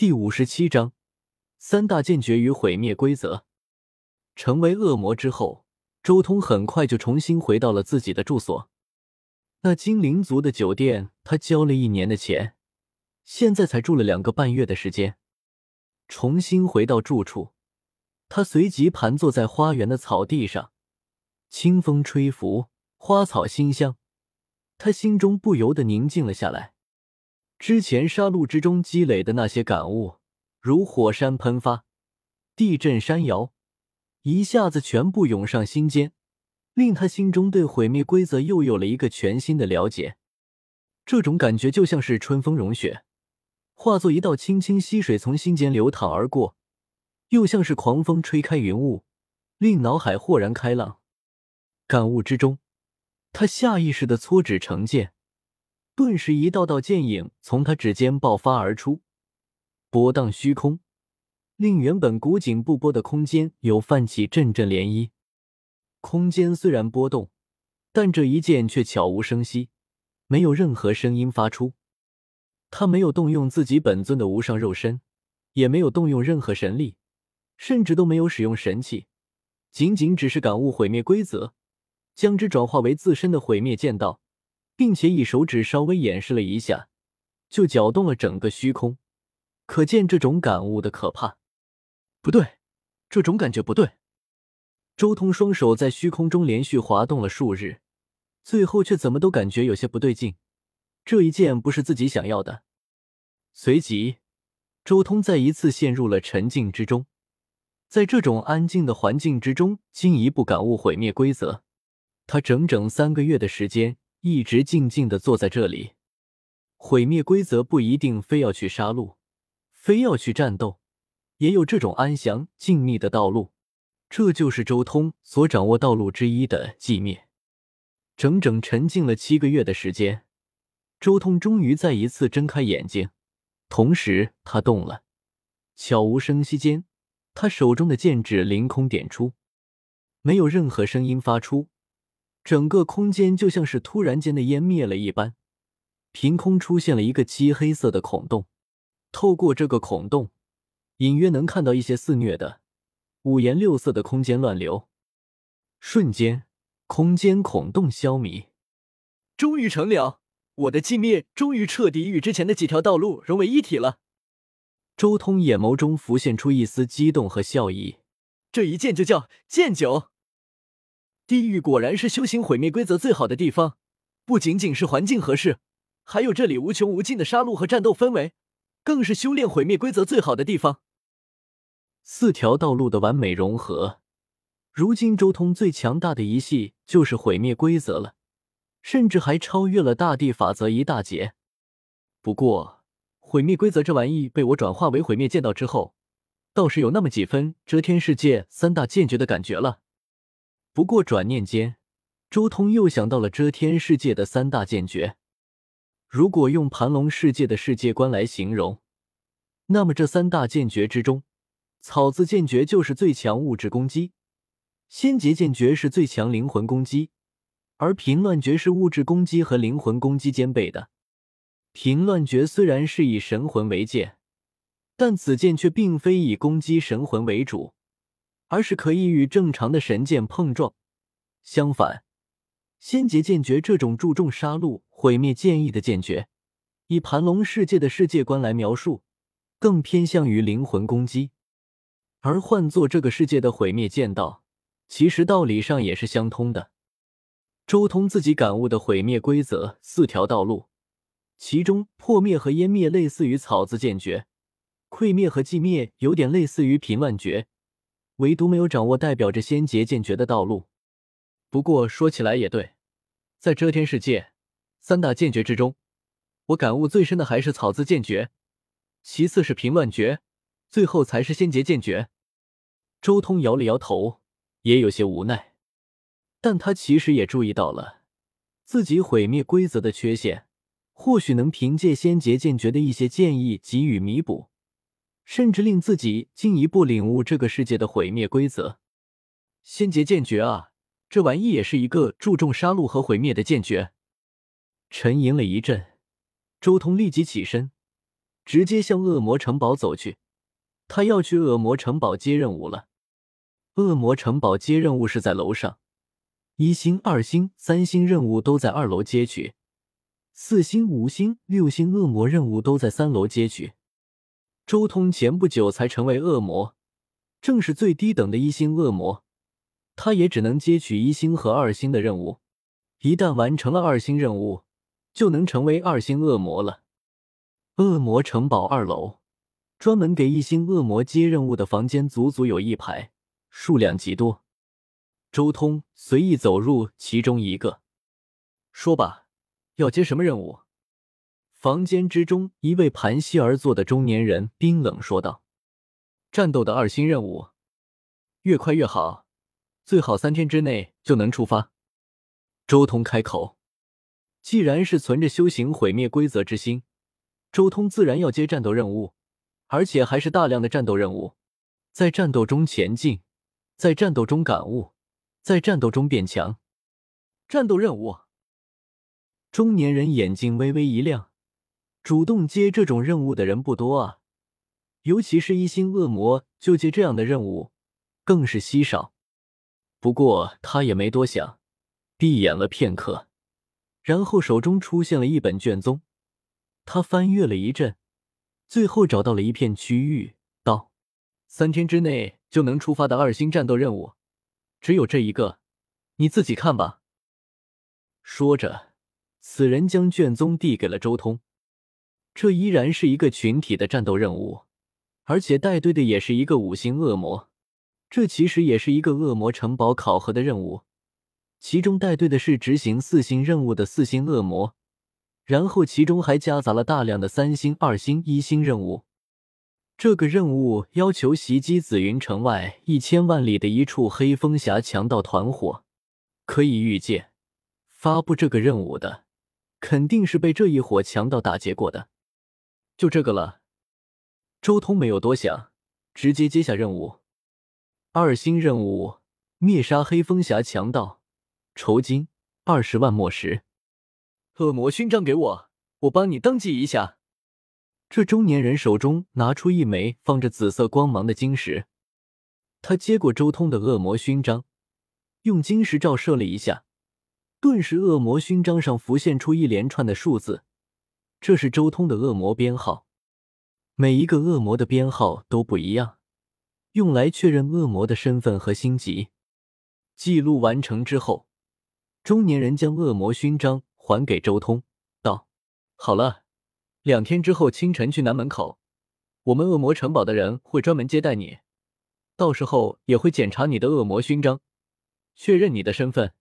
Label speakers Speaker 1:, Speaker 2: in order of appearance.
Speaker 1: 第五十七章三大剑诀与毁灭规则。成为恶魔之后，周通很快就重新回到了自己的住所。那精灵族的酒店，他交了一年的钱，现在才住了两个半月的时间。重新回到住处，他随即盘坐在花园的草地上，清风吹拂，花草馨香，他心中不由得宁静了下来。之前杀戮之中积累的那些感悟，如火山喷发、地震山摇，一下子全部涌上心间，令他心中对毁灭规则又有了一个全新的了解。这种感觉就像是春风融雪，化作一道清清溪水从心间流淌而过；又像是狂风吹开云雾，令脑海豁然开朗。感悟之中，他下意识的搓指成剑。顿时，一道道剑影从他指尖爆发而出，波荡虚空，令原本古井不波的空间有泛起阵阵涟漪。空间虽然波动，但这一剑却悄无声息，没有任何声音发出。他没有动用自己本尊的无上肉身，也没有动用任何神力，甚至都没有使用神器，仅仅只是感悟毁灭规则，将之转化为自身的毁灭剑道。并且以手指稍微演示了一下，就搅动了整个虚空，可见这种感悟的可怕。不对，这种感觉不对。周通双手在虚空中连续滑动了数日，最后却怎么都感觉有些不对劲。这一剑不是自己想要的。随即，周通再一次陷入了沉静之中，在这种安静的环境之中，进一步感悟毁灭规则。他整整三个月的时间。一直静静的坐在这里，毁灭规则不一定非要去杀戮，非要去战斗，也有这种安详静谧的道路。这就是周通所掌握道路之一的寂灭。整整沉浸了七个月的时间，周通终于再一次睁开眼睛，同时他动了，悄无声息间，他手中的剑指凌空点出，没有任何声音发出。整个空间就像是突然间的湮灭了一般，凭空出现了一个漆黑色的孔洞。透过这个孔洞，隐约能看到一些肆虐的五颜六色的空间乱流。瞬间，空间孔洞消弭，
Speaker 2: 终于成了！我的寂灭终于彻底与之前的几条道路融为一体了。
Speaker 1: 周通眼眸中浮现出一丝激动和笑意。
Speaker 2: 这一剑就叫剑九。地狱果然是修行毁灭规则最好的地方，不仅仅是环境合适，还有这里无穷无尽的杀戮和战斗氛围，更是修炼毁灭规则最好的地方。
Speaker 1: 四条道路的完美融合，如今周通最强大的一系就是毁灭规则了，甚至还超越了大地法则一大截。不过，毁灭规则这玩意被我转化为毁灭剑道之后，倒是有那么几分遮天世界三大剑诀的感觉了。不过转念间，周通又想到了遮天世界的三大剑诀。如果用盘龙世界的世界观来形容，那么这三大剑诀之中，草字剑诀就是最强物质攻击，仙劫剑诀是最强灵魂攻击，而平乱诀是物质攻击和灵魂攻击兼备的。平乱诀虽然是以神魂为剑，但此剑却并非以攻击神魂为主。而是可以与正常的神剑碰撞。相反，仙劫剑诀这种注重杀戮、毁灭剑意的剑诀，以盘龙世界的世界观来描述，更偏向于灵魂攻击。而换做这个世界的毁灭剑道，其实道理上也是相通的。周通自己感悟的毁灭规则四条道路，其中破灭和湮灭类似于草字剑诀，溃灭和寂灭有点类似于平乱诀。唯独没有掌握代表着仙劫剑诀的道路。不过说起来也对，在遮天世界三大剑诀之中，我感悟最深的还是草字剑诀，其次是平乱诀，最后才是仙劫剑诀。周通摇了摇头，也有些无奈，但他其实也注意到了自己毁灭规则的缺陷，或许能凭借仙劫剑诀的一些建议给予弥补。甚至令自己进一步领悟这个世界的毁灭规则。仙劫剑诀啊，这玩意也是一个注重杀戮和毁灭的剑诀。沉吟了一阵，周通立即起身，直接向恶魔城堡走去。他要去恶魔城堡接任务了。恶魔城堡接任务是在楼上，一星、二星、三星任务都在二楼接取，四星、五星、六星恶魔任务都在三楼接取。周通前不久才成为恶魔，正是最低等的一星恶魔，他也只能接取一星和二星的任务。一旦完成了二星任务，就能成为二星恶魔了。恶魔城堡二楼，专门给一星恶魔接任务的房间足足有一排，数量极多。周通随意走入其中一个，
Speaker 2: 说吧，要接什么任务？
Speaker 1: 房间之中，一位盘膝而坐的中年人冰冷说道：“
Speaker 2: 战斗的二星任务，越快越好，最好三天之内就能出发。”
Speaker 1: 周通开口：“既然是存着修行毁灭规则之心。”周通自然要接战斗任务，而且还是大量的战斗任务，在战斗中前进，在战斗中感悟，在战斗中变强。
Speaker 2: 战斗任务，
Speaker 1: 中年人眼睛微微一亮，主动接这种任务的人不多啊，尤其是一星恶魔就接这样的任务，更是稀少。不过他也没多想，闭眼了片刻，然后手中出现了一本卷宗。他翻阅了一阵，最后找到了一片区域，道：“
Speaker 2: 三天之内就能出发的二星战斗任务，只有这一个，你自己看吧。”
Speaker 1: 说着，此人将卷宗递给了周通。这依然是一个群体的战斗任务，而且带队的也是一个五星恶魔。这其实也是一个恶魔城堡考核的任务，其中带队的是执行四星任务的四星恶魔。然后其中还夹杂了大量的三星、二星、一星任务。这个任务要求袭击紫云城外一千万里的一处黑风峡强盗团伙。可以预见，发布这个任务的肯定是被这一伙强盗打劫过的。
Speaker 2: 就这个了。
Speaker 1: 周通没有多想，直接接下任务。二星任务：灭杀黑风峡强盗，酬金二十万墨石。
Speaker 2: 恶魔勋章给我，我帮你登记一下。
Speaker 1: 这中年人手中拿出一枚放着紫色光芒的晶石，他接过周通的恶魔勋章，用晶石照射了一下，顿时恶魔勋章上浮现出一连串的数字，这是周通的恶魔编号。每一个恶魔的编号都不一样，用来确认恶魔的身份和星级。记录完成之后，中年人将恶魔勋章。还给周通，道：“
Speaker 2: 好了，两天之后清晨去南门口，我们恶魔城堡的人会专门接待你，到时候也会检查你的恶魔勋章，确认你的身份。